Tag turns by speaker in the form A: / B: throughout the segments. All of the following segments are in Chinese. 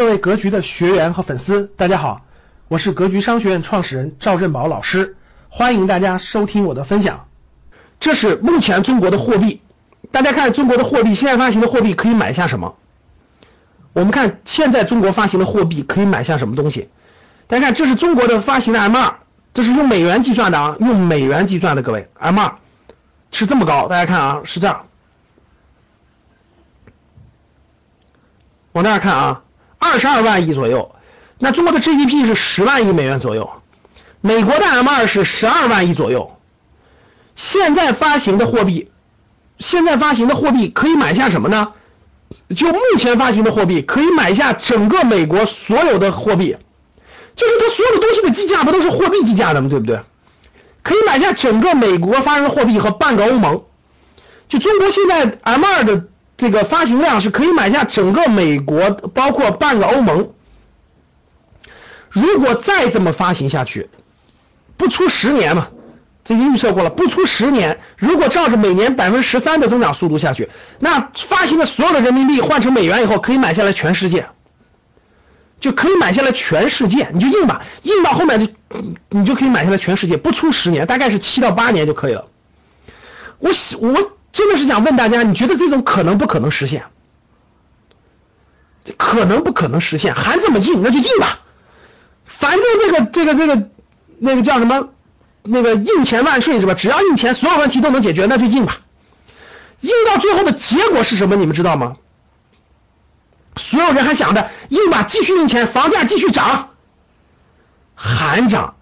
A: 各位格局的学员和粉丝，大家好，我是格局商学院创始人赵振宝老师，欢迎大家收听我的分享。这是目前中国的货币，大家看中国的货币，现在发行的货币可以买下什么？我们看现在中国发行的货币可以买下什么东西？大家看，这是中国的发行的 M 二，这是用美元计算的啊，用美元计算的，各位 M 二是这么高，大家看啊，是这样，往那儿看啊。二十二万亿左右，那中国的 GDP 是十万亿美元左右，美国的 M 二是十二万亿左右。现在发行的货币，现在发行的货币可以买下什么呢？就目前发行的货币，可以买下整个美国所有的货币，就是它所有东西的计价不都是货币计价的吗？对不对？可以买下整个美国发行的货币和半个欧盟。就中国现在 M 二的。这个发行量是可以买下整个美国，包括半个欧盟。如果再这么发行下去，不出十年嘛，这预测过了，不出十年，如果照着每年百分之十三的增长速度下去，那发行的所有的人民币换成美元以后，可以买下来全世界，就可以买下来全世界，你就印吧，印到后面就你就可以买下来全世界，不出十年，大概是七到八年就可以了。我我。真的是想问大家，你觉得这种可能不可能实现？这可能不可能实现？还这么印，那就印吧。反正这个这个这个那个叫什么？那个印钱万岁是吧？只要印钱，所有问题都能解决，那就印吧。印到最后的结果是什么？你们知道吗？所有人还想着印吧，继续印钱，房价继续涨，还涨。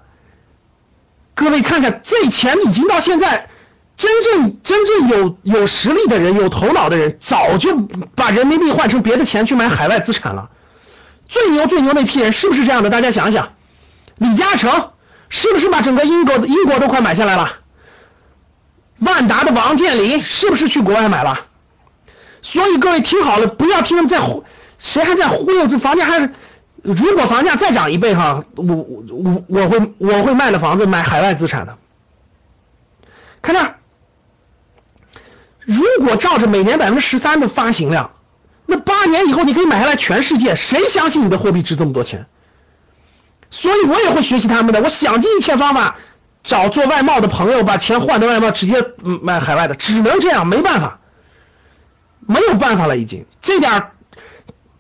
A: 各位看看，这钱已经到现在。真正真正有有实力的人、有头脑的人，早就把人民币换成别的钱去买海外资产了。最牛最牛那批人是不是这样的？大家想想，李嘉诚是不是把整个英国的英国都快买下来了？万达的王健林是不是去国外买了？所以各位听好了，不要听他们在忽谁还在忽悠这房价还如果房价再涨一倍哈，我我我我会我会卖了房子买海外资产的。看这儿。如果照着每年百分之十三的发行量，那八年以后你可以买下来全世界，谁相信你的货币值这么多钱？所以我也会学习他们的，我想尽一切方法找做外贸的朋友，把钱换到外贸，直接卖海外的，只能这样，没办法，没有办法了，已经这点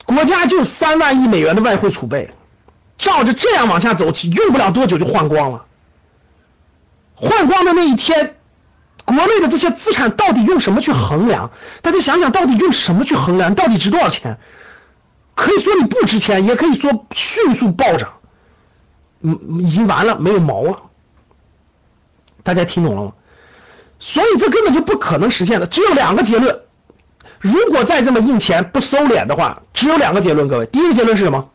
A: 国家就三万亿美元的外汇储备，照着这样往下走，用不了多久就换光了，换光的那一天。国内的这些资产到底用什么去衡量？大家想想到底用什么去衡量？到底值多少钱？可以说你不值钱，也可以说迅速暴涨。嗯，已经完了，没有毛了。大家听懂了吗？所以这根本就不可能实现的。只有两个结论：如果再这么印钱不收敛的话，只有两个结论。各位，第一个结论是什么？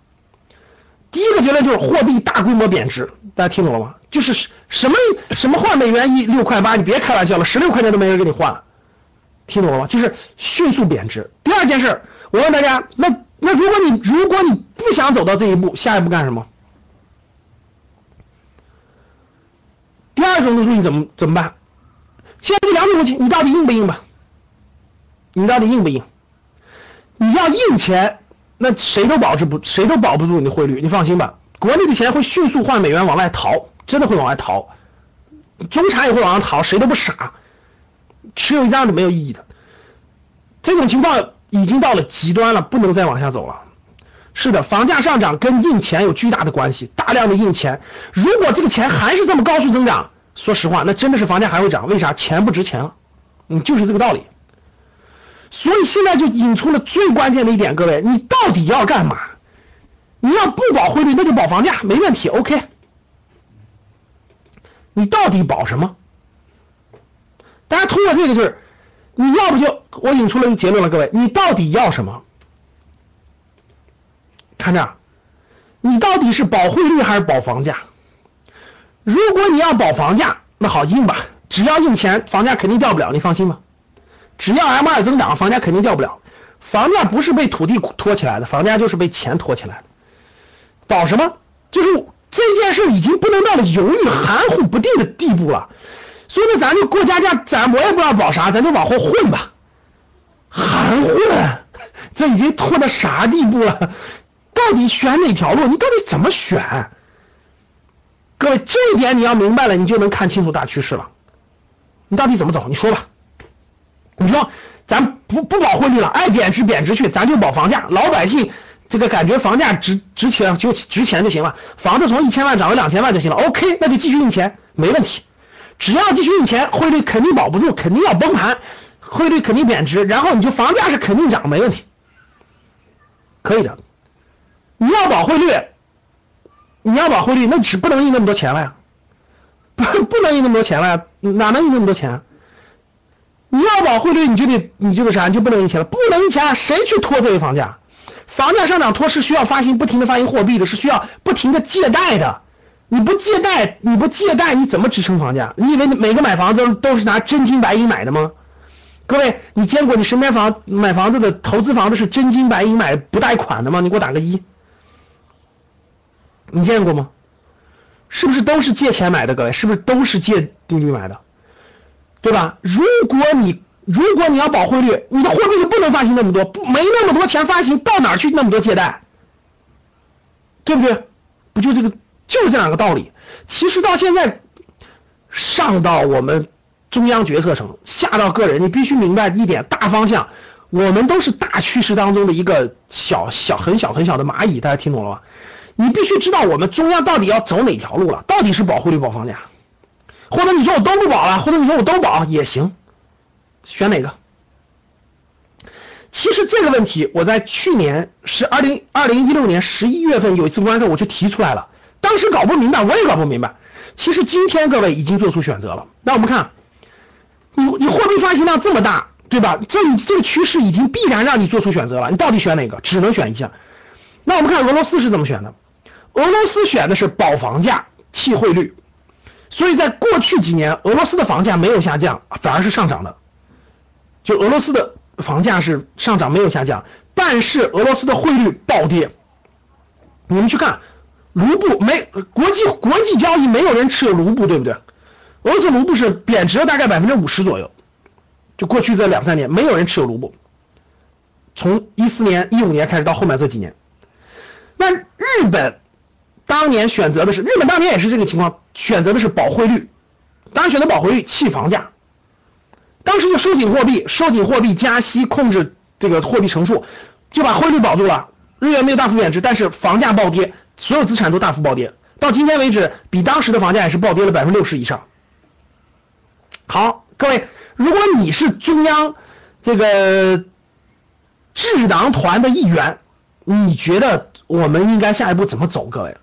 A: 结论就是货币大规模贬值。大家听懂了吗？就是什么什么换美元一六块八，你别开玩笑了，十六块钱都没人给你换，听懂了吗？就是迅速贬值。第二件事，我问大家，那那如果你如果你不想走到这一步，下一步干什么？第二种东西你怎么怎么办？现在这两种东西，你到底硬不硬吧？你到底硬不硬？你要硬钱，那谁都保持不谁都保不住你的汇率，你放心吧，国内的钱会迅速换美元往外逃。真的会往外逃，中产也会往上逃，谁都不傻，持有一张是没有意义的。这种情况已经到了极端了，不能再往下走了。是的，房价上涨跟印钱有巨大的关系，大量的印钱，如果这个钱还是这么高速增长，说实话，那真的是房价还会涨。为啥？钱不值钱了，嗯，就是这个道理。所以现在就引出了最关键的一点，各位，你到底要干嘛？你要不保汇率，那就保房价，没问题，OK。你到底保什么？大家通过这个就是，你要不就我引出了一个结论了，各位，你到底要什么？看着，你到底是保汇率还是保房价？如果你要保房价，那好印吧，只要印钱，房价肯定掉不了，你放心吧。只要 M 二增长，房价肯定掉不了。房价不是被土地托起来的，房价就是被钱托起来的。保什么？就是。这件事已经不能到了犹豫含糊不定的地步了，所以呢，咱就过家家，咱我也不知道保啥，咱就往后混吧。含糊，这已经拖到啥地步了？到底选哪条路？你到底怎么选？各位，这一点你要明白了，你就能看清楚大趋势了。你到底怎么走？你说吧。你说咱不不保汇率了，爱贬值贬值去，咱就保房价。老百姓这个感觉房价值值钱就值钱就行了，房子从一千万涨到两千万就行了。OK，那就继续印钱，没问题。只要继续印钱，汇率肯定保不住，肯定要崩盘，汇率肯定贬值，然后你就房价是肯定涨，没问题，可以的。你要保汇率，你要保汇率，那只不能印那么多钱了呀，不不能印那么多钱了呀，哪能印那么多钱？你要保汇率，你就得你这个啥，你就不能印钱了，不能印钱啊，谁去拖这个房价？房价上涨拖是需要发行不停的发行货币的，是需要不停的借贷的。你不借贷，你不借贷，你怎么支撑房价？你以为每个买房子都是拿真金白银买的吗？各位，你见过你身边房买房子的投资房子是真金白银买不贷款的吗？你给我打个一。你见过吗？是不是都是借钱买的？各位，是不是都是借利率买的？对吧？如果你如果你要保汇率，你的货币就不能发行那么多，不没那么多钱发行，到哪去那么多借贷？对不对？不就这个就是这两个道理。其实到现在，上到我们中央决策层，下到个人，你必须明白一点大方向，我们都是大趋势当中的一个小小很小很小的蚂蚁，大家听懂了吗？你必须知道我们中央到底要走哪条路了，到底是保汇率保房价？或者你说我都不保了，或者你说我都保也行，选哪个？其实这个问题我在去年是二零二零一六年十一月份有一次公开课我就提出来了，当时搞不明白，我也搞不明白。其实今天各位已经做出选择了。那我们看，你你货币发行量这么大，对吧？这里这个趋势已经必然让你做出选择了，你到底选哪个？只能选一项。那我们看俄罗斯是怎么选的？俄罗斯选的是保房价、弃汇率。所以在过去几年，俄罗斯的房价没有下降，反而是上涨的。就俄罗斯的房价是上涨，没有下降，但是俄罗斯的汇率暴跌。你们去看，卢布没国际国际交易，没有人持有卢布，对不对？俄罗斯卢布是贬值了大概百分之五十左右。就过去这两三年，没有人持有卢布。从一四年、一五年开始到后面这几年，那日本。当年选择的是日本，当年也是这个情况，选择的是保汇率，当然选择保汇率弃房价，当时就收紧货币，收紧货币加息，控制这个货币乘数，就把汇率保住了，日元没有大幅贬值，但是房价暴跌，所有资产都大幅暴跌，到今天为止，比当时的房价也是暴跌了百分之六十以上。好，各位，如果你是中央这个智囊团的一员，你觉得我们应该下一步怎么走？各位？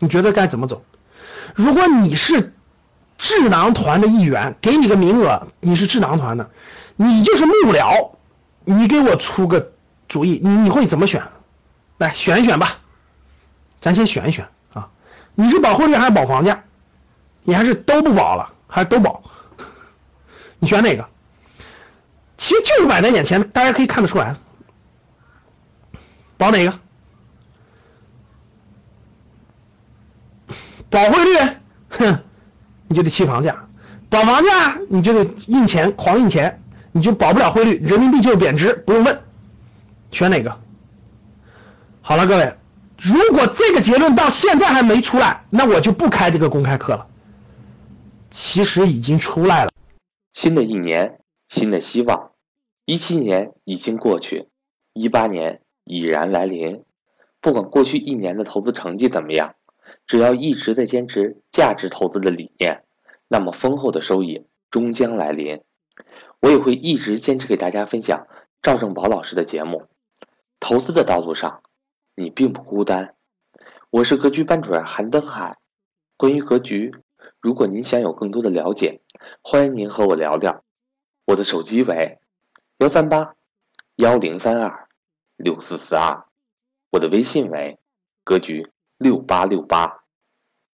A: 你觉得该怎么走？如果你是智囊团的一员，给你个名额，你是智囊团的，你就是幕僚，你给我出个主意，你你会怎么选？来选一选吧，咱先选一选啊！你是保汇率还是保房价？你还是都不保了，还是都保？你选哪个？其实就是摆在眼前，大家可以看得出来，保哪个？保汇率，哼，你就得弃房价；保房价，你就得印钱，狂印钱，你就保不了汇率，人民币就贬值，不用问，选哪个？好了，各位，如果这个结论到现在还没出来，那我就不开这个公开课了。其实已经出来了。
B: 新的一年，新的希望。一七年已经过去，一八年已然来临。不管过去一年的投资成绩怎么样。只要一直在坚持价值投资的理念，那么丰厚的收益终将来临。我也会一直坚持给大家分享赵正宝老师的节目。投资的道路上，你并不孤单。我是格局班主任韩登海。关于格局，如果您想有更多的了解，欢迎您和我聊聊。我的手机为幺三八幺零三二六四四二，我的微信为格局。六八六八。